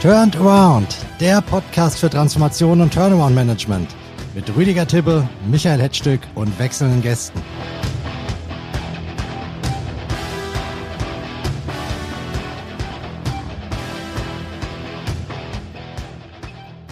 Turned Around, der Podcast für Transformation und Turnaround Management mit Rüdiger Tibbe, Michael Hetzstück und wechselnden Gästen.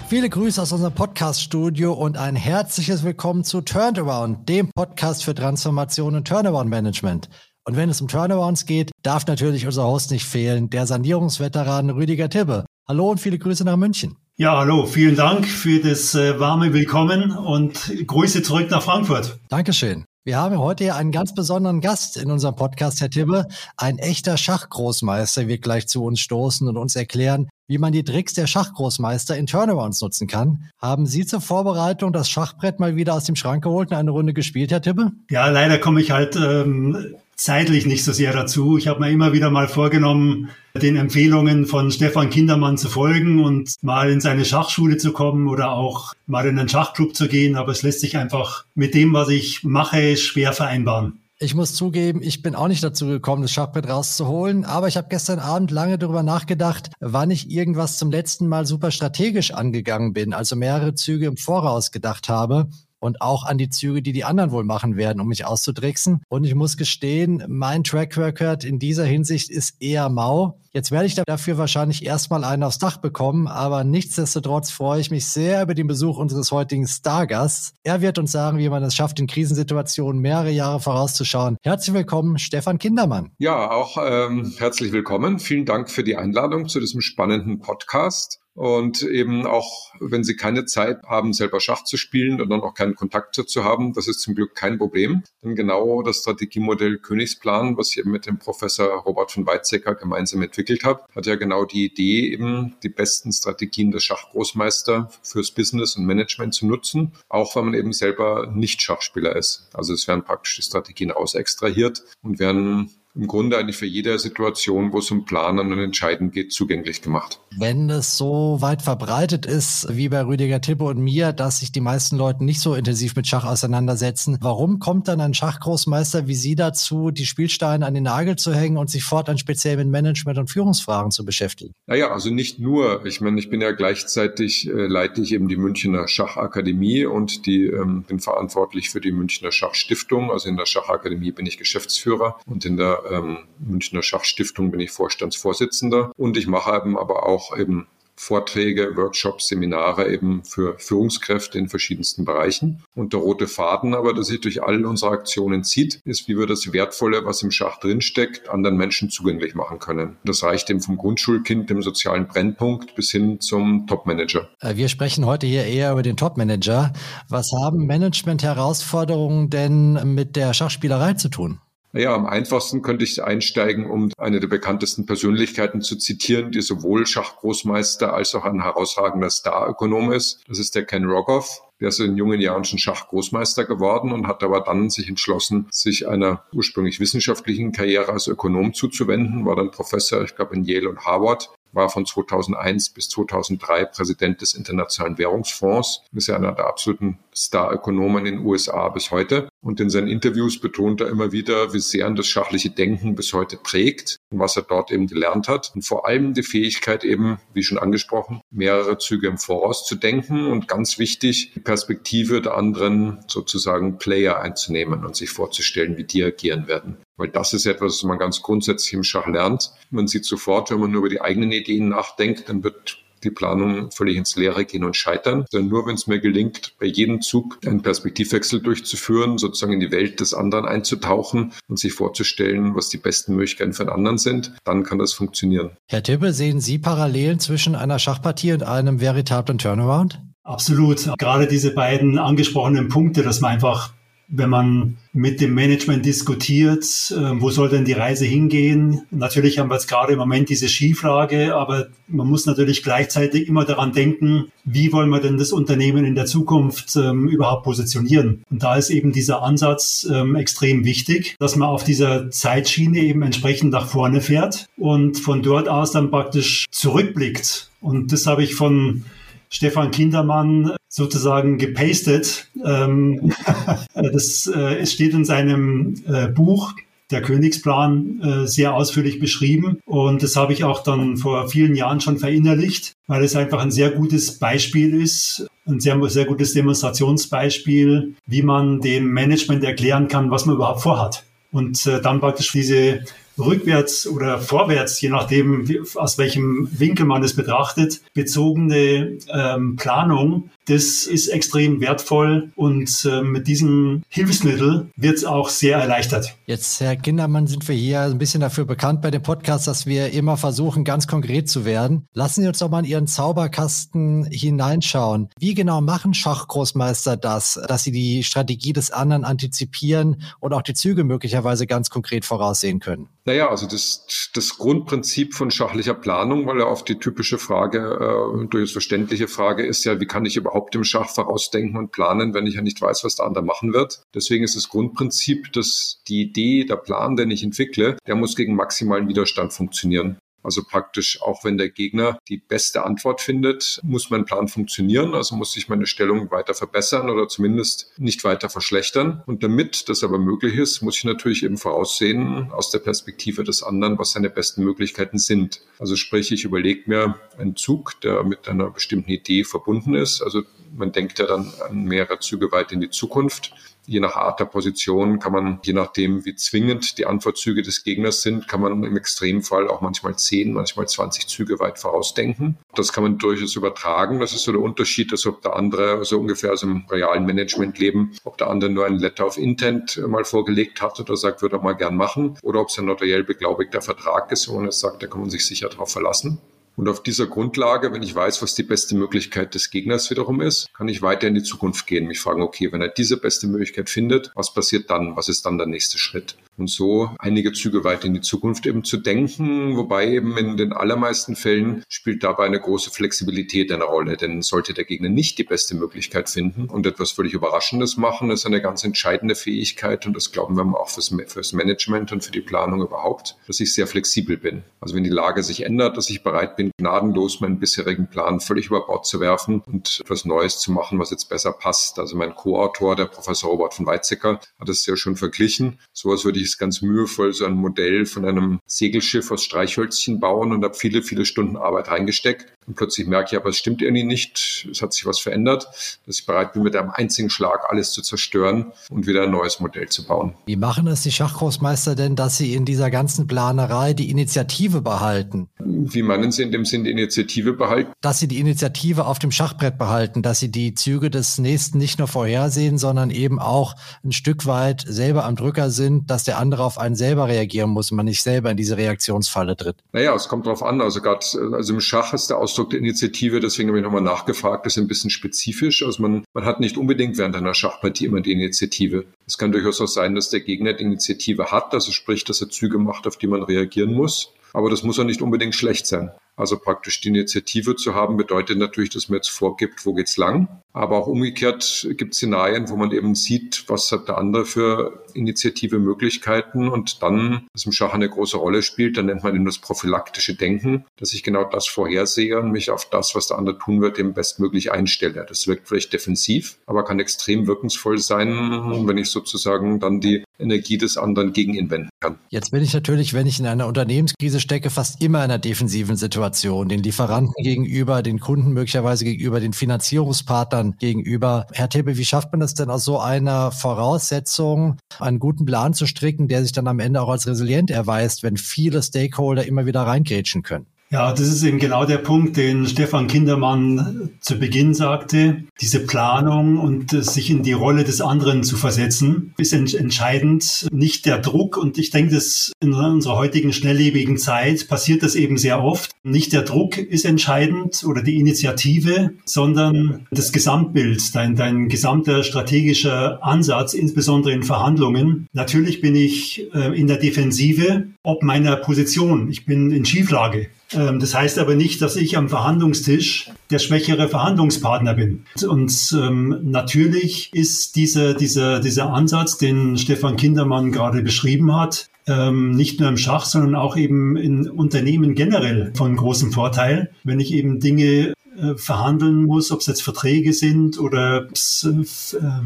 Viele Grüße aus unserem Podcast-Studio und ein herzliches Willkommen zu Turnaround, dem Podcast für Transformation und Turnaround Management. Und wenn es um Turnarounds geht, darf natürlich unser Host nicht fehlen, der Sanierungsveteran Rüdiger Tibbe. Hallo und viele Grüße nach München. Ja, hallo, vielen Dank für das äh, warme Willkommen und Grüße zurück nach Frankfurt. Dankeschön. Wir haben heute hier einen ganz besonderen Gast in unserem Podcast, Herr Tibbe. Ein echter Schachgroßmeister wird gleich zu uns stoßen und uns erklären, wie man die Tricks der Schachgroßmeister in Turnarounds nutzen kann. Haben Sie zur Vorbereitung das Schachbrett mal wieder aus dem Schrank geholt und eine Runde gespielt, Herr Tibbe? Ja, leider komme ich halt ähm, zeitlich nicht so sehr dazu. Ich habe mir immer wieder mal vorgenommen, den Empfehlungen von Stefan Kindermann zu folgen und mal in seine Schachschule zu kommen oder auch mal in einen Schachclub zu gehen. Aber es lässt sich einfach mit dem, was ich mache, schwer vereinbaren. Ich muss zugeben, ich bin auch nicht dazu gekommen, das Schachbrett rauszuholen, aber ich habe gestern Abend lange darüber nachgedacht, wann ich irgendwas zum letzten Mal super strategisch angegangen bin, also mehrere Züge im Voraus gedacht habe und auch an die Züge, die die anderen wohl machen werden, um mich auszudricksen. Und ich muss gestehen, mein Track Record in dieser Hinsicht ist eher mau. Jetzt werde ich dafür wahrscheinlich erstmal einen aufs Dach bekommen, aber nichtsdestotrotz freue ich mich sehr über den Besuch unseres heutigen Stargasts. Er wird uns sagen, wie man es schafft, in Krisensituationen mehrere Jahre vorauszuschauen. Herzlich willkommen, Stefan Kindermann. Ja, auch ähm, herzlich willkommen. Vielen Dank für die Einladung zu diesem spannenden Podcast und eben auch, wenn sie keine Zeit haben, selber Schach zu spielen und dann auch keinen Kontakt dazu haben, das ist zum Glück kein Problem. Denn genau das Strategiemodell Königsplan, was eben mit dem Professor Robert von Weizsäcker gemeinsam entwickelt habe, hat ja genau die Idee, eben die besten Strategien der Schachgroßmeister fürs Business und Management zu nutzen, auch wenn man eben selber nicht Schachspieler ist. Also es werden praktisch die Strategien ausextrahiert und werden im Grunde eigentlich für jede Situation, wo es um Planen und Entscheiden geht, zugänglich gemacht. Wenn es so weit verbreitet ist, wie bei Rüdiger Tippe und mir, dass sich die meisten Leute nicht so intensiv mit Schach auseinandersetzen, warum kommt dann ein Schachgroßmeister wie Sie dazu, die Spielsteine an den Nagel zu hängen und sich fortan speziell mit Management und Führungsfragen zu beschäftigen? Naja, also nicht nur. Ich meine, ich bin ja gleichzeitig, äh, leite ich eben die Münchner Schachakademie und die ähm, bin verantwortlich für die Münchner Schachstiftung. Also in der Schachakademie bin ich Geschäftsführer und in der ähm, Münchner Schachstiftung bin ich Vorstandsvorsitzender und ich mache eben aber auch eben Vorträge, Workshops, Seminare eben für Führungskräfte in verschiedensten Bereichen. Und der rote Faden aber, der sich durch all unsere Aktionen zieht, ist, wie wir das Wertvolle, was im Schach drinsteckt, anderen Menschen zugänglich machen können. Das reicht eben vom Grundschulkind, dem sozialen Brennpunkt bis hin zum Topmanager. Äh, wir sprechen heute hier eher über den Topmanager. Was haben Management-Herausforderungen denn mit der Schachspielerei zu tun? Naja, am einfachsten könnte ich einsteigen, um eine der bekanntesten Persönlichkeiten zu zitieren, die sowohl Schachgroßmeister als auch ein herausragender Starökonom ist. Das ist der Ken Rogoff. Der ist in jungen Jahren schon Schachgroßmeister geworden und hat aber dann sich entschlossen, sich einer ursprünglich wissenschaftlichen Karriere als Ökonom zuzuwenden, war dann Professor, ich glaube, in Yale und Harvard war von 2001 bis 2003 Präsident des Internationalen Währungsfonds, ist ja einer der absoluten Star-Ökonomen in den USA bis heute. Und in seinen Interviews betont er immer wieder, wie sehr das schachliche Denken bis heute prägt und was er dort eben gelernt hat. Und vor allem die Fähigkeit eben, wie schon angesprochen, mehrere Züge im Voraus zu denken und ganz wichtig, die Perspektive der anderen sozusagen Player einzunehmen und sich vorzustellen, wie die agieren werden. Weil das ist etwas, was man ganz grundsätzlich im Schach lernt. Man sieht sofort, wenn man nur über die eigenen Ideen nachdenkt, dann wird die Planung völlig ins Leere gehen und scheitern. Denn nur wenn es mir gelingt, bei jedem Zug einen Perspektivwechsel durchzuführen, sozusagen in die Welt des anderen einzutauchen und sich vorzustellen, was die besten Möglichkeiten für den anderen sind, dann kann das funktionieren. Herr Tippe, sehen Sie Parallelen zwischen einer Schachpartie und einem veritablen Turnaround? Absolut. Gerade diese beiden angesprochenen Punkte, dass man einfach wenn man mit dem Management diskutiert, äh, wo soll denn die Reise hingehen? Natürlich haben wir jetzt gerade im Moment diese Schieflage, aber man muss natürlich gleichzeitig immer daran denken, wie wollen wir denn das Unternehmen in der Zukunft ähm, überhaupt positionieren? Und da ist eben dieser Ansatz ähm, extrem wichtig, dass man auf dieser Zeitschiene eben entsprechend nach vorne fährt und von dort aus dann praktisch zurückblickt. Und das habe ich von Stefan Kindermann sozusagen gepastet. Ähm, das äh, es steht in seinem äh, Buch der Königsplan äh, sehr ausführlich beschrieben. Und das habe ich auch dann vor vielen Jahren schon verinnerlicht, weil es einfach ein sehr gutes Beispiel ist, ein sehr, sehr gutes Demonstrationsbeispiel, wie man dem Management erklären kann, was man überhaupt vorhat. Und äh, dann praktisch diese rückwärts oder vorwärts, je nachdem, aus welchem Winkel man es betrachtet, bezogene ähm, Planung, das ist extrem wertvoll und äh, mit diesem Hilfsmittel wird es auch sehr erleichtert. Jetzt, Herr Kindermann, sind wir hier ein bisschen dafür bekannt bei dem Podcast, dass wir immer versuchen, ganz konkret zu werden. Lassen Sie uns doch mal in Ihren Zauberkasten hineinschauen. Wie genau machen Schachgroßmeister das, dass sie die Strategie des anderen antizipieren und auch die Züge möglicherweise ganz konkret voraussehen können? Naja, also das, das Grundprinzip von schachlicher Planung, weil ja oft die typische Frage, äh, durchaus verständliche Frage ist ja, wie kann ich überhaupt im Schach vorausdenken und planen, wenn ich ja nicht weiß, was der andere machen wird. Deswegen ist das Grundprinzip, dass die Idee, der Plan, den ich entwickle, der muss gegen maximalen Widerstand funktionieren. Also praktisch, auch wenn der Gegner die beste Antwort findet, muss mein Plan funktionieren. Also muss sich meine Stellung weiter verbessern oder zumindest nicht weiter verschlechtern. Und damit das aber möglich ist, muss ich natürlich eben voraussehen aus der Perspektive des anderen, was seine besten Möglichkeiten sind. Also sprich, ich überlege mir einen Zug, der mit einer bestimmten Idee verbunden ist. Also man denkt ja dann an mehrere Züge weit in die Zukunft. Je nach Art der Position kann man, je nachdem, wie zwingend die Antwortzüge des Gegners sind, kann man im Extremfall auch manchmal 10, manchmal 20 Züge weit vorausdenken. Das kann man durchaus übertragen. Das ist so der Unterschied, dass ob der andere so ungefähr aus dem realen Managementleben, ob der andere nur ein Letter of Intent mal vorgelegt hat oder sagt, würde er mal gern machen, oder ob es ein notariell beglaubigter Vertrag ist, wo man sagt, da kann man sich sicher darauf verlassen. Und auf dieser Grundlage, wenn ich weiß, was die beste Möglichkeit des Gegners wiederum ist, kann ich weiter in die Zukunft gehen. Mich fragen, okay, wenn er diese beste Möglichkeit findet, was passiert dann? Was ist dann der nächste Schritt? Und so einige Züge weiter in die Zukunft eben zu denken, wobei eben in den allermeisten Fällen spielt dabei eine große Flexibilität eine Rolle. Denn sollte der Gegner nicht die beste Möglichkeit finden und etwas völlig Überraschendes machen, ist eine ganz entscheidende Fähigkeit und das glauben wir auch fürs, fürs Management und für die Planung überhaupt, dass ich sehr flexibel bin. Also wenn die Lage sich ändert, dass ich bereit bin, gnadenlos, meinen bisherigen Plan völlig über Bord zu werfen und etwas Neues zu machen, was jetzt besser passt. Also mein Co-Autor, der Professor Robert von Weizsäcker, hat es ja schon verglichen. So als würde ich es ganz mühevoll so ein Modell von einem Segelschiff aus Streichhölzchen bauen und habe viele, viele Stunden Arbeit reingesteckt. Und plötzlich merke ich aber, es stimmt irgendwie nicht, es hat sich was verändert, dass ich bereit bin, mit einem einzigen Schlag alles zu zerstören und wieder ein neues Modell zu bauen. Wie machen es die Schachgroßmeister denn, dass sie in dieser ganzen Planerei die Initiative behalten? Wie meinen Sie in dem Sinn die Initiative behalten? Dass sie die Initiative auf dem Schachbrett behalten, dass sie die Züge des Nächsten nicht nur vorhersehen, sondern eben auch ein Stück weit selber am Drücker sind, dass der andere auf einen selber reagieren muss und man nicht selber in diese Reaktionsfalle tritt. Naja, es kommt darauf an. Also gerade also im Schach ist der Ausdruck der Initiative, deswegen habe ich nochmal nachgefragt, ist ein bisschen spezifisch. Also man, man hat nicht unbedingt während einer Schachpartie immer die Initiative. Es kann durchaus auch sein, dass der Gegner die Initiative hat, also sprich, dass er Züge macht, auf die man reagieren muss. Aber das muss auch nicht unbedingt schlecht sein. Also praktisch die Initiative zu haben, bedeutet natürlich, dass man jetzt vorgibt, wo geht's lang. Aber auch umgekehrt gibt es Szenarien, wo man eben sieht, was hat der andere für Initiative Möglichkeiten und dann, was im Schach eine große Rolle spielt, dann nennt man eben das prophylaktische Denken, dass ich genau das vorhersehe und mich auf das, was der andere tun wird, eben bestmöglich einstelle. Das wirkt vielleicht defensiv, aber kann extrem wirkungsvoll sein, wenn ich sozusagen dann die Energie des anderen gegen ihn wenden kann. Jetzt bin ich natürlich, wenn ich in einer Unternehmenskrise stecke, fast immer in einer defensiven Situation, den Lieferanten gegenüber, den Kunden möglicherweise gegenüber, den Finanzierungspartnern gegenüber. Herr Tebe, wie schafft man das denn aus so einer Voraussetzung, einen guten Plan zu stricken, der sich dann am Ende auch als resilient erweist, wenn viele Stakeholder immer wieder reingrätschen können? Ja, das ist eben genau der Punkt, den Stefan Kindermann zu Beginn sagte. Diese Planung und sich in die Rolle des anderen zu versetzen, ist entscheidend. Nicht der Druck. Und ich denke, dass in unserer heutigen schnelllebigen Zeit passiert das eben sehr oft. Nicht der Druck ist entscheidend oder die Initiative, sondern das Gesamtbild, dein, dein gesamter strategischer Ansatz, insbesondere in Verhandlungen. Natürlich bin ich äh, in der Defensive ob meiner Position. Ich bin in Schieflage. Ähm, das heißt aber nicht, dass ich am Verhandlungstisch der schwächere Verhandlungspartner bin. Und ähm, natürlich ist dieser, dieser, dieser Ansatz, den Stefan Kindermann gerade beschrieben hat, ähm, nicht nur im Schach, sondern auch eben in Unternehmen generell von großem Vorteil, wenn ich eben Dinge äh, verhandeln muss, ob es jetzt Verträge sind oder äh,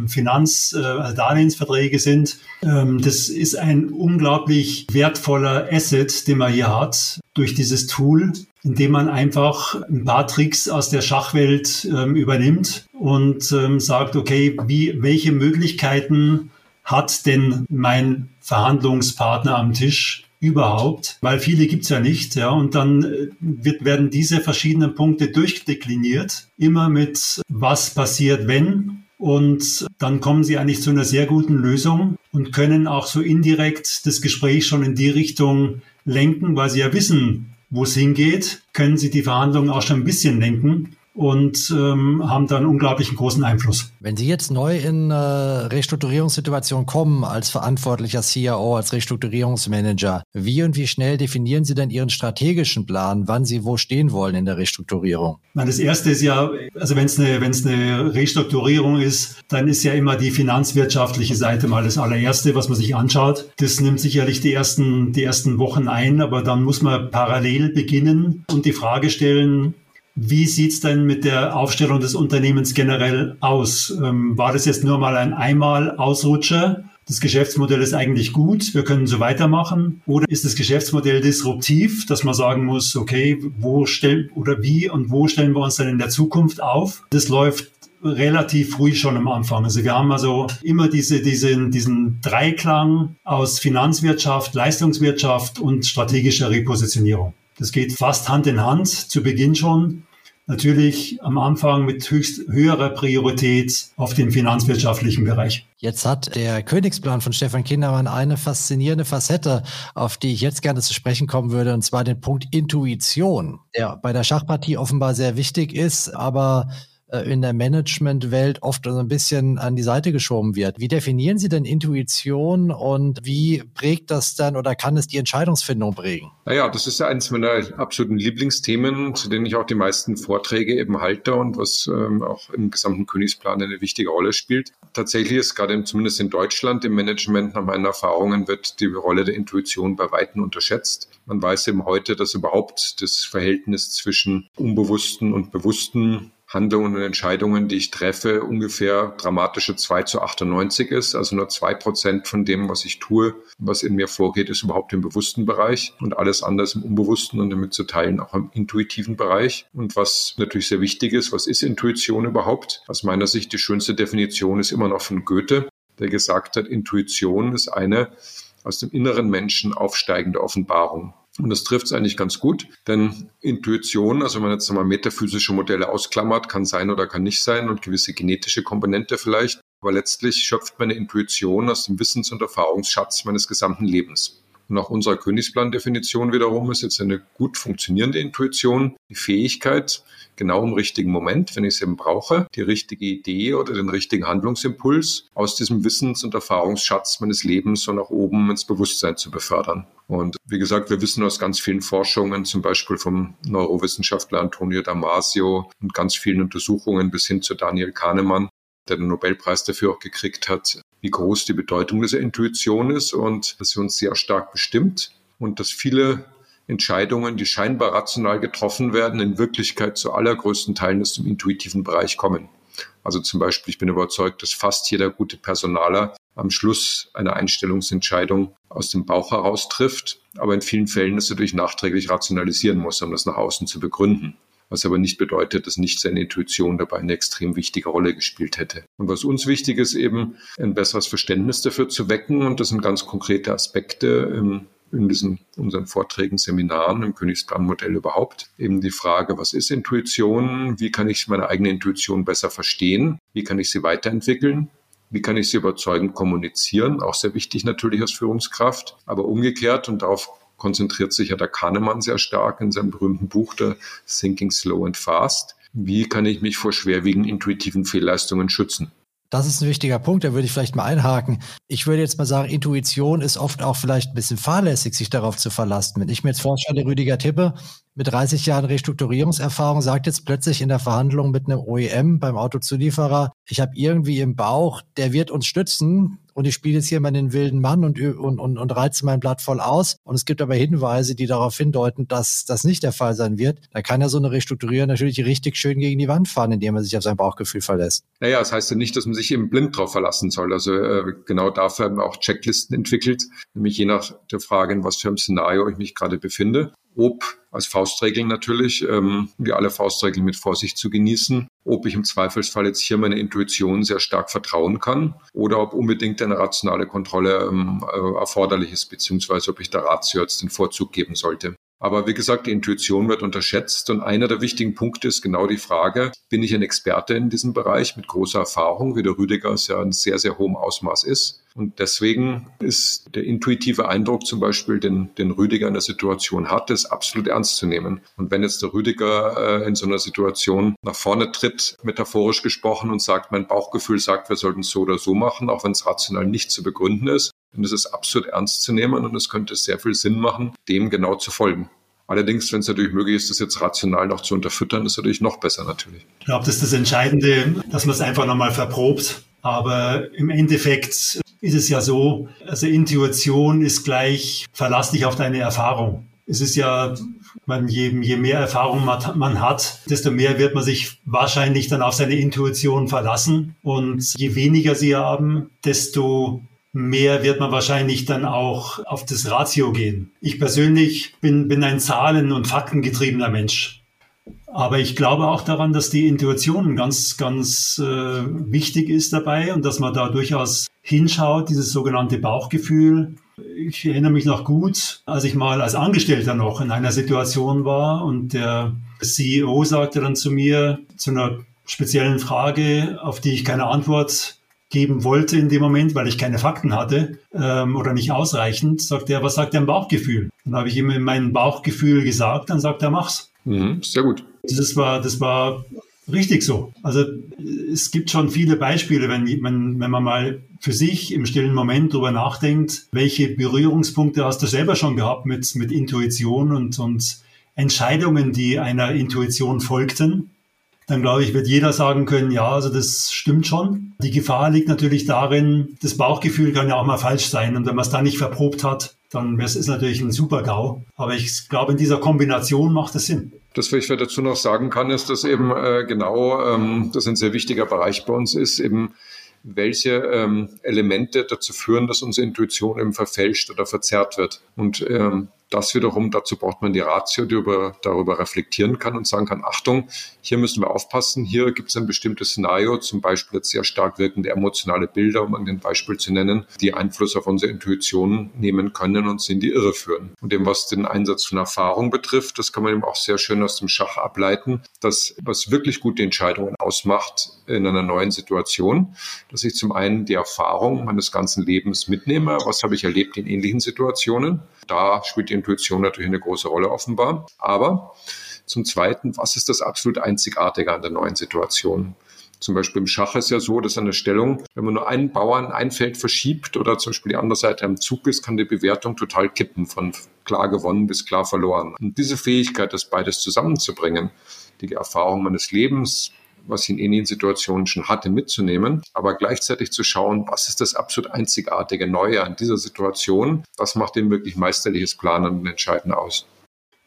Finanz-, äh, Darlehensverträge sind. Ähm, das ist ein unglaublich wertvoller Asset, den man hier hat durch dieses Tool, indem man einfach ein paar Tricks aus der Schachwelt ähm, übernimmt und ähm, sagt, okay, wie, welche Möglichkeiten hat denn mein Verhandlungspartner am Tisch überhaupt, weil viele gibt's ja nicht, ja, und dann äh, wird, werden diese verschiedenen Punkte durchdekliniert, immer mit was passiert, wenn, und dann kommen sie eigentlich zu einer sehr guten Lösung und können auch so indirekt das Gespräch schon in die Richtung lenken, weil sie ja wissen, wo es hingeht, können sie die Verhandlungen auch schon ein bisschen lenken und ähm, haben dann unglaublichen großen Einfluss. Wenn Sie jetzt neu in äh, Restrukturierungssituation kommen als verantwortlicher CIO, als Restrukturierungsmanager, wie und wie schnell definieren Sie denn Ihren strategischen Plan, wann Sie wo stehen wollen in der Restrukturierung? Das erste ist ja, also wenn es eine, wenn es eine Restrukturierung ist, dann ist ja immer die finanzwirtschaftliche Seite mal das allererste, was man sich anschaut. Das nimmt sicherlich die ersten, die ersten Wochen ein, aber dann muss man parallel beginnen und die Frage stellen, wie sieht's denn mit der Aufstellung des Unternehmens generell aus? Ähm, war das jetzt nur mal ein Einmal-Ausrutscher? Das Geschäftsmodell ist eigentlich gut, wir können so weitermachen. Oder ist das Geschäftsmodell disruptiv, dass man sagen muss, okay, wo stellen oder wie und wo stellen wir uns denn in der Zukunft auf? Das läuft relativ früh schon am Anfang. Also wir haben also immer diese, diesen, diesen Dreiklang aus Finanzwirtschaft, Leistungswirtschaft und strategischer Repositionierung. Das geht fast Hand in Hand, zu Beginn schon. Natürlich am Anfang mit höchst höherer Priorität auf den finanzwirtschaftlichen Bereich. Jetzt hat der Königsplan von Stefan Kindermann eine faszinierende Facette, auf die ich jetzt gerne zu sprechen kommen würde, und zwar den Punkt Intuition, der bei der Schachpartie offenbar sehr wichtig ist, aber in der Managementwelt oft so ein bisschen an die Seite geschoben wird. Wie definieren Sie denn Intuition und wie prägt das dann oder kann es die Entscheidungsfindung prägen? Naja, das ist ja eines meiner absoluten Lieblingsthemen, zu denen ich auch die meisten Vorträge eben halte und was ähm, auch im gesamten Königsplan eine wichtige Rolle spielt. Tatsächlich ist gerade zumindest in Deutschland im Management nach meinen Erfahrungen wird die Rolle der Intuition bei Weitem unterschätzt. Man weiß eben heute, dass überhaupt das Verhältnis zwischen unbewussten und bewussten Handlungen und Entscheidungen, die ich treffe, ungefähr dramatische 2 zu 98 ist. Also nur zwei Prozent von dem, was ich tue, was in mir vorgeht, ist überhaupt im bewussten Bereich und alles andere im unbewussten und damit zu teilen auch im intuitiven Bereich. Und was natürlich sehr wichtig ist, was ist Intuition überhaupt? Aus meiner Sicht die schönste Definition ist immer noch von Goethe, der gesagt hat, Intuition ist eine aus dem inneren Menschen aufsteigende Offenbarung. Und das trifft es eigentlich ganz gut, denn Intuition, also wenn man jetzt nochmal metaphysische Modelle ausklammert, kann sein oder kann nicht sein und gewisse genetische Komponente vielleicht. Aber letztlich schöpft meine Intuition aus dem Wissens- und Erfahrungsschatz meines gesamten Lebens. Nach unserer Königsplan-Definition wiederum ist jetzt eine gut funktionierende Intuition die Fähigkeit, genau im richtigen Moment, wenn ich es eben brauche, die richtige Idee oder den richtigen Handlungsimpuls aus diesem Wissens- und Erfahrungsschatz meines Lebens so nach oben ins Bewusstsein zu befördern. Und wie gesagt, wir wissen aus ganz vielen Forschungen, zum Beispiel vom Neurowissenschaftler Antonio Damasio und ganz vielen Untersuchungen bis hin zu Daniel Kahnemann, der den Nobelpreis dafür auch gekriegt hat, wie groß die Bedeutung dieser Intuition ist und dass sie uns sehr stark bestimmt und dass viele Entscheidungen, die scheinbar rational getroffen werden, in Wirklichkeit zu allergrößten Teilen aus dem intuitiven Bereich kommen. Also zum Beispiel, ich bin überzeugt, dass fast jeder gute Personaler am Schluss eine Einstellungsentscheidung aus dem Bauch heraus trifft, aber in vielen Fällen das natürlich nachträglich rationalisieren muss, um das nach außen zu begründen was aber nicht bedeutet, dass nicht seine Intuition dabei eine extrem wichtige Rolle gespielt hätte. Und was uns wichtig ist, eben ein besseres Verständnis dafür zu wecken. Und das sind ganz konkrete Aspekte ähm, in diesen unseren Vorträgen, Seminaren im Königsplanmodell überhaupt. Eben die Frage, was ist Intuition? Wie kann ich meine eigene Intuition besser verstehen? Wie kann ich sie weiterentwickeln? Wie kann ich sie überzeugend kommunizieren? Auch sehr wichtig natürlich als Führungskraft. Aber umgekehrt, und darauf konzentriert sich ja der Kahnemann sehr stark in seinem berühmten Buch, der Thinking Slow and Fast. Wie kann ich mich vor schwerwiegenden intuitiven Fehlleistungen schützen? Das ist ein wichtiger Punkt, da würde ich vielleicht mal einhaken. Ich würde jetzt mal sagen, Intuition ist oft auch vielleicht ein bisschen fahrlässig, sich darauf zu verlassen. Wenn ich mir jetzt vorstelle, Rüdiger Tippe mit 30 Jahren Restrukturierungserfahrung sagt jetzt plötzlich in der Verhandlung mit einem OEM beim Autozulieferer, ich habe irgendwie im Bauch, der wird uns stützen und ich spiele jetzt hier mal den wilden Mann und, und, und, und reize mein Blatt voll aus. Und es gibt aber Hinweise, die darauf hindeuten, dass das nicht der Fall sein wird. Da kann er so eine Restrukturierung natürlich richtig schön gegen die Wand fahren, indem er sich auf sein Bauchgefühl verlässt. Naja, das heißt ja nicht, dass man sich eben blind drauf verlassen soll. Also äh, genau dafür haben wir auch Checklisten entwickelt, nämlich je nach der Frage, in was für einem Szenario ich mich gerade befinde ob als Faustregel natürlich, ähm, wie alle Faustregeln mit Vorsicht zu genießen, ob ich im Zweifelsfall jetzt hier meine Intuition sehr stark vertrauen kann oder ob unbedingt eine rationale Kontrolle ähm, äh, erforderlich ist, beziehungsweise ob ich der Ratio jetzt den Vorzug geben sollte. Aber wie gesagt, die Intuition wird unterschätzt und einer der wichtigen Punkte ist genau die Frage, bin ich ein Experte in diesem Bereich mit großer Erfahrung, wie der Rüdiger es ja in sehr, sehr hohem Ausmaß ist. Und deswegen ist der intuitive Eindruck zum Beispiel, den, den Rüdiger in der Situation hat, ist absolut ernst zu nehmen. Und wenn jetzt der Rüdiger äh, in so einer Situation nach vorne tritt, metaphorisch gesprochen, und sagt, mein Bauchgefühl sagt, wir sollten es so oder so machen, auch wenn es rational nicht zu begründen ist, und es ist absolut ernst zu nehmen und es könnte sehr viel Sinn machen, dem genau zu folgen. Allerdings, wenn es natürlich möglich ist, das jetzt rational noch zu unterfüttern, ist natürlich noch besser natürlich. Ich glaube, das ist das Entscheidende, dass man es einfach nochmal verprobt. Aber im Endeffekt ist es ja so, also Intuition ist gleich, verlass dich auf deine Erfahrung. Es ist ja, man, je, je mehr Erfahrung man hat, desto mehr wird man sich wahrscheinlich dann auf seine Intuition verlassen. Und je weniger sie haben, desto mehr wird man wahrscheinlich dann auch auf das Ratio gehen. Ich persönlich bin, bin ein Zahlen- und Faktengetriebener Mensch. Aber ich glaube auch daran, dass die Intuition ganz, ganz äh, wichtig ist dabei und dass man da durchaus hinschaut, dieses sogenannte Bauchgefühl. Ich erinnere mich noch gut, als ich mal als Angestellter noch in einer Situation war und der CEO sagte dann zu mir zu einer speziellen Frage, auf die ich keine Antwort geben wollte in dem Moment, weil ich keine Fakten hatte ähm, oder nicht ausreichend, sagt er, was sagt dein Bauchgefühl? Dann habe ich ihm mein Bauchgefühl gesagt, dann sagt er, mach's. Mhm, sehr gut. Das war, das war richtig so. Also es gibt schon viele Beispiele, wenn, wenn, wenn man mal für sich im stillen Moment darüber nachdenkt, welche Berührungspunkte hast du selber schon gehabt mit, mit Intuition und, und Entscheidungen, die einer Intuition folgten dann glaube ich, wird jeder sagen können, ja, also das stimmt schon. Die Gefahr liegt natürlich darin, das Bauchgefühl kann ja auch mal falsch sein. Und wenn man es dann nicht verprobt hat, dann wäre es natürlich ein super GAU. Aber ich glaube, in dieser Kombination macht es Sinn. Das, was ich dazu noch sagen kann, ist, dass eben äh, genau ähm, das ein sehr wichtiger Bereich bei uns ist, eben welche ähm, Elemente dazu führen, dass unsere Intuition eben verfälscht oder verzerrt wird. Und ähm, das wiederum, dazu braucht man die Ratio, die über, darüber reflektieren kann und sagen kann, Achtung, hier müssen wir aufpassen, hier gibt es ein bestimmtes Szenario, zum Beispiel jetzt sehr stark wirkende emotionale Bilder, um ein Beispiel zu nennen, die Einfluss auf unsere Intuition nehmen können und sie in die Irre führen. Und dem, was den Einsatz von Erfahrung betrifft, das kann man eben auch sehr schön aus dem Schach ableiten, dass was wirklich gute Entscheidungen ausmacht in einer neuen Situation, dass ich zum einen die Erfahrung meines ganzen Lebens mitnehme, was habe ich erlebt in ähnlichen Situationen, da spielt die Intuition natürlich eine große Rolle offenbar. Aber zum Zweiten, was ist das absolut Einzigartige an der neuen Situation? Zum Beispiel im Schach ist ja so, dass eine Stellung, wenn man nur einen Bauern ein Feld verschiebt oder zum Beispiel die andere Seite am Zug ist, kann die Bewertung total kippen, von klar gewonnen bis klar verloren. Und diese Fähigkeit, das beides zusammenzubringen, die Erfahrung meines Lebens, was ich in ähnlichen Situationen schon hatte, mitzunehmen, aber gleichzeitig zu schauen, was ist das absolut einzigartige Neue an dieser Situation, was macht dem wirklich meisterliches Planen und Entscheiden aus.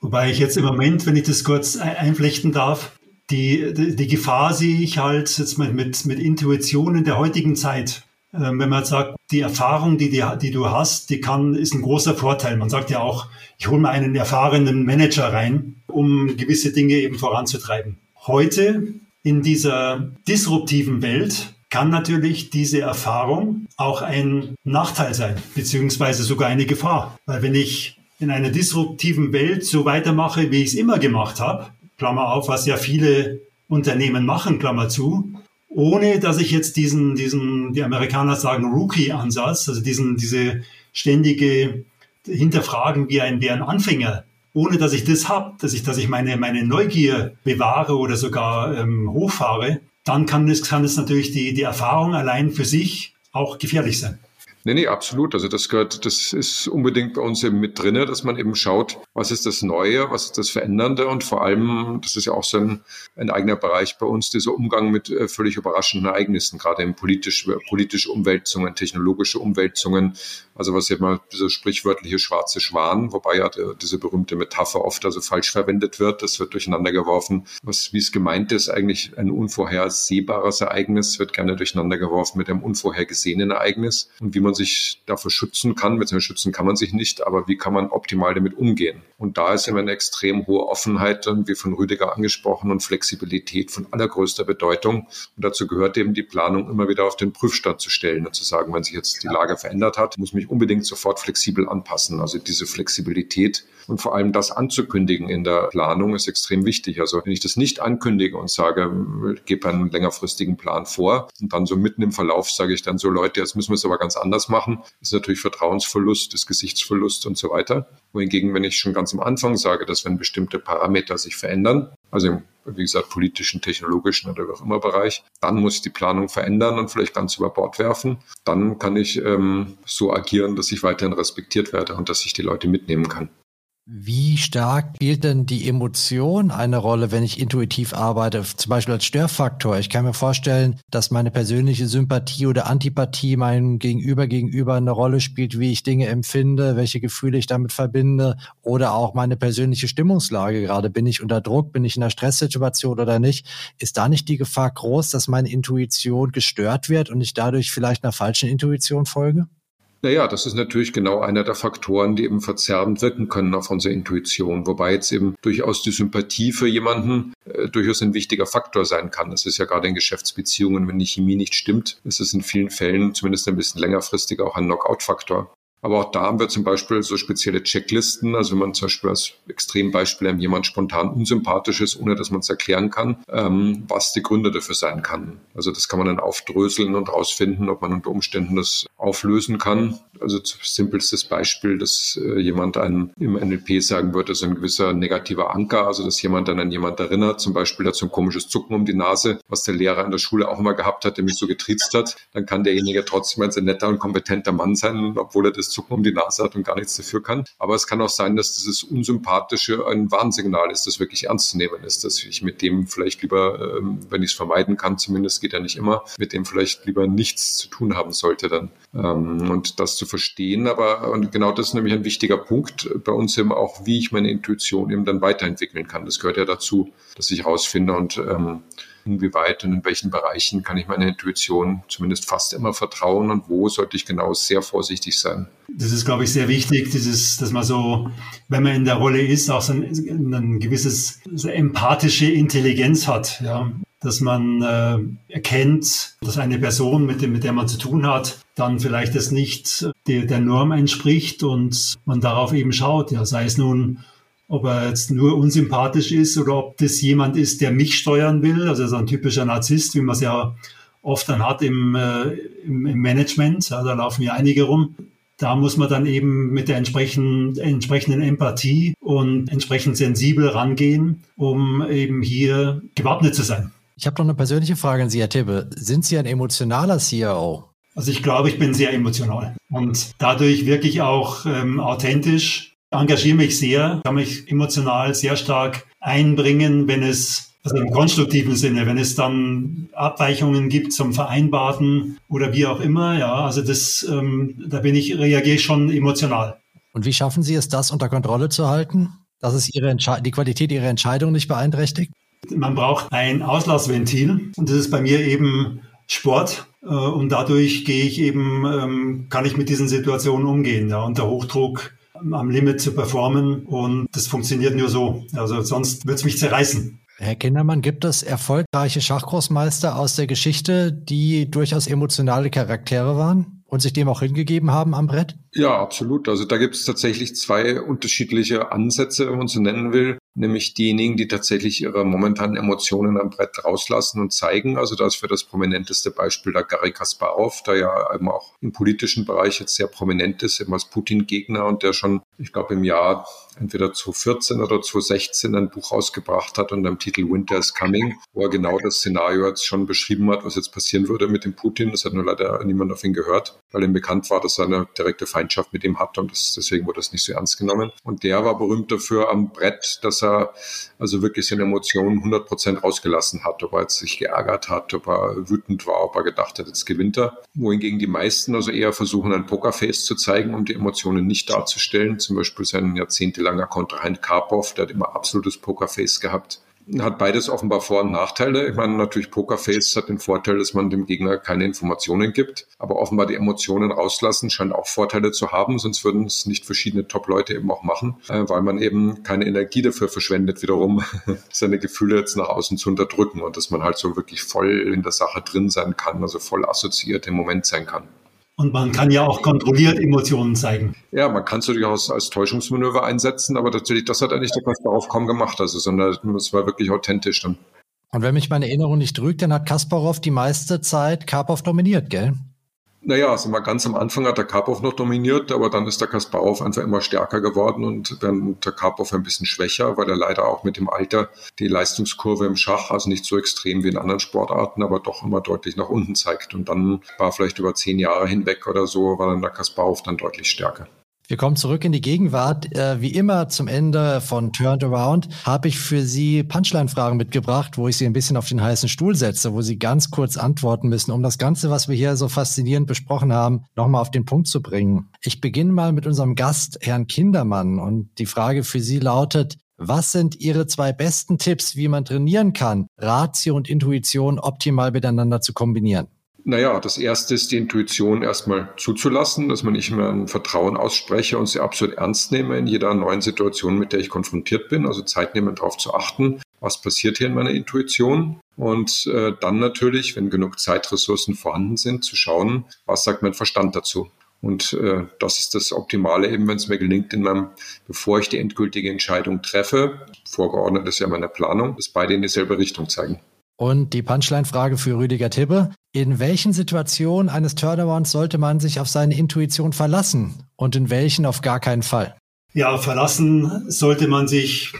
Wobei ich jetzt im Moment, wenn ich das kurz einflechten darf, die, die, Gefahr sehe ich halt jetzt mit, mit, mit Intuition in der heutigen Zeit. Ähm, wenn man sagt, die Erfahrung, die, die, die du hast, die kann, ist ein großer Vorteil. Man sagt ja auch, ich hole mir einen erfahrenen Manager rein, um gewisse Dinge eben voranzutreiben. Heute in dieser disruptiven Welt kann natürlich diese Erfahrung auch ein Nachteil sein, beziehungsweise sogar eine Gefahr. Weil wenn ich in einer disruptiven Welt so weitermache, wie ich es immer gemacht habe, Klammer auf, was ja viele Unternehmen machen, Klammer zu, ohne dass ich jetzt diesen, diesen, die Amerikaner sagen Rookie-Ansatz, also diesen, diese ständige Hinterfragen wie ein, wie ein Anfänger ohne dass ich das habe, dass ich, dass ich meine, meine Neugier bewahre oder sogar ähm, hochfahre, dann kann es, kann es natürlich die, die Erfahrung allein für sich auch gefährlich sein. Nee, nee, absolut. Also das gehört, das ist unbedingt bei uns eben mit drinne, dass man eben schaut, was ist das Neue, was ist das Verändernde und vor allem, das ist ja auch so ein, ein eigener Bereich bei uns, dieser Umgang mit äh, völlig überraschenden Ereignissen, gerade in politisch, politische Umwälzungen, technologische Umwälzungen. Also was ja mal dieser sprichwörtliche schwarze Schwan, wobei ja der, diese berühmte Metapher oft also falsch verwendet wird, das wird durcheinander geworfen. Was, wie es gemeint ist, eigentlich ein unvorhersehbares Ereignis, wird gerne durcheinander geworfen mit einem unvorhergesehenen Ereignis und wie man man sich davor schützen kann. Beziehungsweise schützen kann man sich nicht, aber wie kann man optimal damit umgehen? Und da ist immer eine extrem hohe Offenheit, wie von Rüdiger angesprochen, und Flexibilität von allergrößter Bedeutung. Und dazu gehört eben die Planung immer wieder auf den Prüfstand zu stellen und zu sagen, wenn sich jetzt die Lage verändert hat, muss mich unbedingt sofort flexibel anpassen. Also diese Flexibilität und vor allem das anzukündigen in der Planung ist extrem wichtig. Also wenn ich das nicht ankündige und sage, gebe einen längerfristigen Plan vor und dann so mitten im Verlauf sage ich dann so, Leute, jetzt müssen wir es aber ganz anders machen, ist natürlich Vertrauensverlust, ist Gesichtsverlust und so weiter. Wohingegen, wenn ich schon ganz am Anfang sage, dass wenn bestimmte Parameter sich verändern, also im wie gesagt, politischen, technologischen oder wie auch immer Bereich. Dann muss ich die Planung verändern und vielleicht ganz über Bord werfen. Dann kann ich ähm, so agieren, dass ich weiterhin respektiert werde und dass ich die Leute mitnehmen kann. Wie stark spielt denn die Emotion eine Rolle, wenn ich intuitiv arbeite, zum Beispiel als Störfaktor? Ich kann mir vorstellen, dass meine persönliche Sympathie oder Antipathie meinem Gegenüber gegenüber eine Rolle spielt, wie ich Dinge empfinde, welche Gefühle ich damit verbinde oder auch meine persönliche Stimmungslage. Gerade bin ich unter Druck, bin ich in einer Stresssituation oder nicht? Ist da nicht die Gefahr groß, dass meine Intuition gestört wird und ich dadurch vielleicht einer falschen Intuition folge? Naja, das ist natürlich genau einer der Faktoren, die eben verzerrend wirken können auf unsere Intuition, wobei jetzt eben durchaus die Sympathie für jemanden äh, durchaus ein wichtiger Faktor sein kann. Das ist ja gerade in Geschäftsbeziehungen, wenn die Chemie nicht stimmt, ist es in vielen Fällen zumindest ein bisschen längerfristig auch ein Knockout-Faktor. Aber auch da haben wir zum Beispiel so spezielle Checklisten. Also wenn man zum Beispiel als Extrembeispiel einem jemand spontan unsympathisch ist, ohne dass man es erklären kann, ähm, was die Gründe dafür sein kann. Also das kann man dann aufdröseln und rausfinden, ob man unter Umständen das auflösen kann. Also simpelstes Beispiel, dass äh, jemand einen im NLP sagen würde, so ein gewisser negativer Anker, also dass jemand dann an jemand erinnert, zum Beispiel dazu ein komisches Zucken um die Nase, was der Lehrer in der Schule auch immer gehabt hat, der mich so getriezt hat, dann kann derjenige trotzdem ein sehr netter und kompetenter Mann sein, obwohl er das Zucken um die Nase hat und gar nichts dafür kann. Aber es kann auch sein, dass dieses Unsympathische ein Warnsignal ist, das wirklich ernst zu nehmen ist, dass ich mit dem vielleicht lieber, ähm, wenn ich es vermeiden kann, zumindest geht ja nicht immer, mit dem vielleicht lieber nichts zu tun haben sollte dann. Ähm, und das zu verstehen, aber und genau das ist nämlich ein wichtiger Punkt bei uns eben auch, wie ich meine Intuition eben dann weiterentwickeln kann. Das gehört ja dazu, dass ich herausfinde und ähm, inwieweit und in welchen Bereichen kann ich meiner Intuition zumindest fast immer vertrauen und wo sollte ich genau sehr vorsichtig sein. Das ist, glaube ich, sehr wichtig, dieses, dass man so, wenn man in der Rolle ist, auch so ein, ein gewisses so empathische Intelligenz hat. Ja dass man äh, erkennt, dass eine Person, mit, dem, mit der man zu tun hat, dann vielleicht das nicht der, der Norm entspricht und man darauf eben schaut, ja, sei es nun ob er jetzt nur unsympathisch ist oder ob das jemand ist, der mich steuern will, also so ein typischer Narzisst, wie man es ja oft dann hat im, äh, im, im Management, ja, da laufen ja einige rum. Da muss man dann eben mit der entsprechenden, entsprechenden Empathie und entsprechend sensibel rangehen, um eben hier gewappnet zu sein. Ich habe noch eine persönliche Frage an Sie, Herr Tibbe. Sind Sie ein emotionaler CIO? Also ich glaube, ich bin sehr emotional und dadurch wirklich auch ähm, authentisch engagiere mich sehr, kann mich emotional sehr stark einbringen, wenn es also im konstruktiven Sinne, wenn es dann Abweichungen gibt zum Vereinbarten oder wie auch immer, ja, also das, ähm, da bin ich, reagiere ich schon emotional. Und wie schaffen Sie es, das unter Kontrolle zu halten, dass es Ihre die Qualität Ihrer Entscheidung nicht beeinträchtigt? Man braucht ein Auslassventil und das ist bei mir eben Sport. Äh, und dadurch gehe ich eben, ähm, kann ich mit diesen Situationen umgehen. Ja, unter Hochdruck am Limit zu performen und das funktioniert nur so. Also sonst wird es mich zerreißen. Herr Kindermann, gibt es erfolgreiche Schachgroßmeister aus der Geschichte, die durchaus emotionale Charaktere waren und sich dem auch hingegeben haben am Brett? Ja, absolut. Also da gibt es tatsächlich zwei unterschiedliche Ansätze, wenn man so nennen will nämlich diejenigen, die tatsächlich ihre momentanen Emotionen am Brett rauslassen und zeigen. Also da ist für das prominenteste Beispiel der Gary Kasparov, der ja eben auch im politischen Bereich jetzt sehr prominent ist, eben als Putin-Gegner und der schon, ich glaube, im Jahr entweder 2014 oder 2016 ein Buch rausgebracht hat unter dem Titel Winter is Coming, wo er genau das Szenario jetzt schon beschrieben hat, was jetzt passieren würde mit dem Putin. Das hat nur leider niemand auf ihn gehört. weil ihm bekannt war, dass er eine direkte Feindschaft mit ihm hatte und das, deswegen wurde das nicht so ernst genommen. Und der war berühmt dafür am Brett, dass er also wirklich seine Emotionen 100 Prozent rausgelassen hat, ob er jetzt sich geärgert hat, ob er wütend war, ob er gedacht hat, jetzt gewinnt er. Wohingegen die meisten also eher versuchen, ein Pokerface zu zeigen, um die Emotionen nicht darzustellen. Zum Beispiel sein jahrzehntelanger Kontrahent Karpov, der hat immer absolutes Pokerface gehabt hat beides offenbar Vor- und Nachteile. Ich meine, natürlich Pokerface hat den Vorteil, dass man dem Gegner keine Informationen gibt, aber offenbar die Emotionen rauslassen scheint auch Vorteile zu haben, sonst würden es nicht verschiedene Top-Leute eben auch machen, äh, weil man eben keine Energie dafür verschwendet, wiederum seine Gefühle jetzt nach außen zu unterdrücken und dass man halt so wirklich voll in der Sache drin sein kann, also voll assoziiert im Moment sein kann. Und man kann ja auch kontrolliert Emotionen zeigen. Ja, man kann es durchaus als Täuschungsmanöver einsetzen, aber natürlich, das hat eigentlich der Kasparov kaum gemacht. Also, sondern es war wirklich authentisch dann. Und wenn mich meine Erinnerung nicht trügt, dann hat Kasparov die meiste Zeit Karpov dominiert, gell? Naja, also mal ganz am Anfang hat der Karpov noch dominiert, aber dann ist der Kasparov einfach immer stärker geworden und dann der Karpov ein bisschen schwächer, weil er leider auch mit dem Alter die Leistungskurve im Schach, also nicht so extrem wie in anderen Sportarten, aber doch immer deutlich nach unten zeigt. Und dann war vielleicht über zehn Jahre hinweg oder so, war dann der Kasparov dann deutlich stärker. Wir kommen zurück in die Gegenwart. Äh, wie immer zum Ende von Turned Around habe ich für Sie Punchline-Fragen mitgebracht, wo ich Sie ein bisschen auf den heißen Stuhl setze, wo Sie ganz kurz antworten müssen, um das Ganze, was wir hier so faszinierend besprochen haben, nochmal auf den Punkt zu bringen. Ich beginne mal mit unserem Gast, Herrn Kindermann. Und die Frage für Sie lautet, was sind Ihre zwei besten Tipps, wie man trainieren kann, Ratio und Intuition optimal miteinander zu kombinieren? Naja, das erste ist die Intuition erstmal zuzulassen, dass man nicht mehr ein Vertrauen ausspreche und sie absolut ernst nehme in jeder neuen Situation, mit der ich konfrontiert bin. Also Zeit nehmen, darauf zu achten, was passiert hier in meiner Intuition. Und äh, dann natürlich, wenn genug Zeitressourcen vorhanden sind, zu schauen, was sagt mein Verstand dazu. Und äh, das ist das Optimale eben, wenn es mir gelingt, in meinem, bevor ich die endgültige Entscheidung treffe, vorgeordnet ist ja meine Planung, dass beide in dieselbe Richtung zeigen. Und die Punchline-Frage für Rüdiger Tibbe. In welchen Situationen eines Turnarounds sollte man sich auf seine Intuition verlassen und in welchen auf gar keinen Fall? Ja, verlassen sollte man sich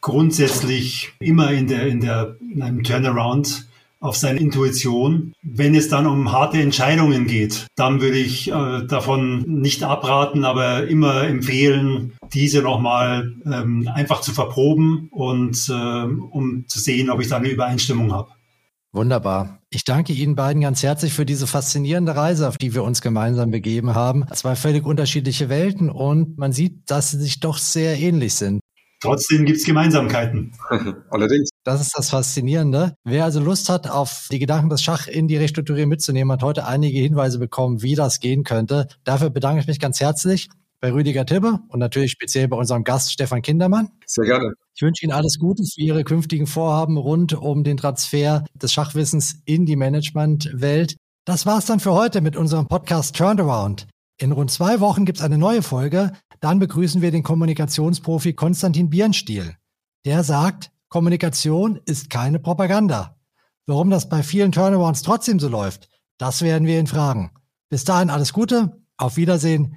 grundsätzlich immer in der, in der, in einem Turnaround auf seine Intuition. Wenn es dann um harte Entscheidungen geht, dann würde ich äh, davon nicht abraten, aber immer empfehlen, diese nochmal ähm, einfach zu verproben und äh, um zu sehen, ob ich da eine Übereinstimmung habe. Wunderbar. Ich danke Ihnen beiden ganz herzlich für diese faszinierende Reise, auf die wir uns gemeinsam begeben haben. Zwei völlig unterschiedliche Welten und man sieht, dass sie sich doch sehr ähnlich sind. Trotzdem gibt es Gemeinsamkeiten. Allerdings. Das ist das Faszinierende. Wer also Lust hat, auf die Gedanken des Schach in die Restrukturierung mitzunehmen, hat heute einige Hinweise bekommen, wie das gehen könnte. Dafür bedanke ich mich ganz herzlich bei Rüdiger Tibbe und natürlich speziell bei unserem Gast Stefan Kindermann. Sehr gerne. Ich wünsche Ihnen alles Gute für Ihre künftigen Vorhaben rund um den Transfer des Schachwissens in die Managementwelt. Das war's dann für heute mit unserem Podcast Turnaround. In rund zwei Wochen gibt's eine neue Folge. Dann begrüßen wir den Kommunikationsprofi Konstantin Bierenstiel. Der sagt, Kommunikation ist keine Propaganda. Warum das bei vielen Turnarounds trotzdem so läuft, das werden wir ihn fragen. Bis dahin alles Gute, auf Wiedersehen,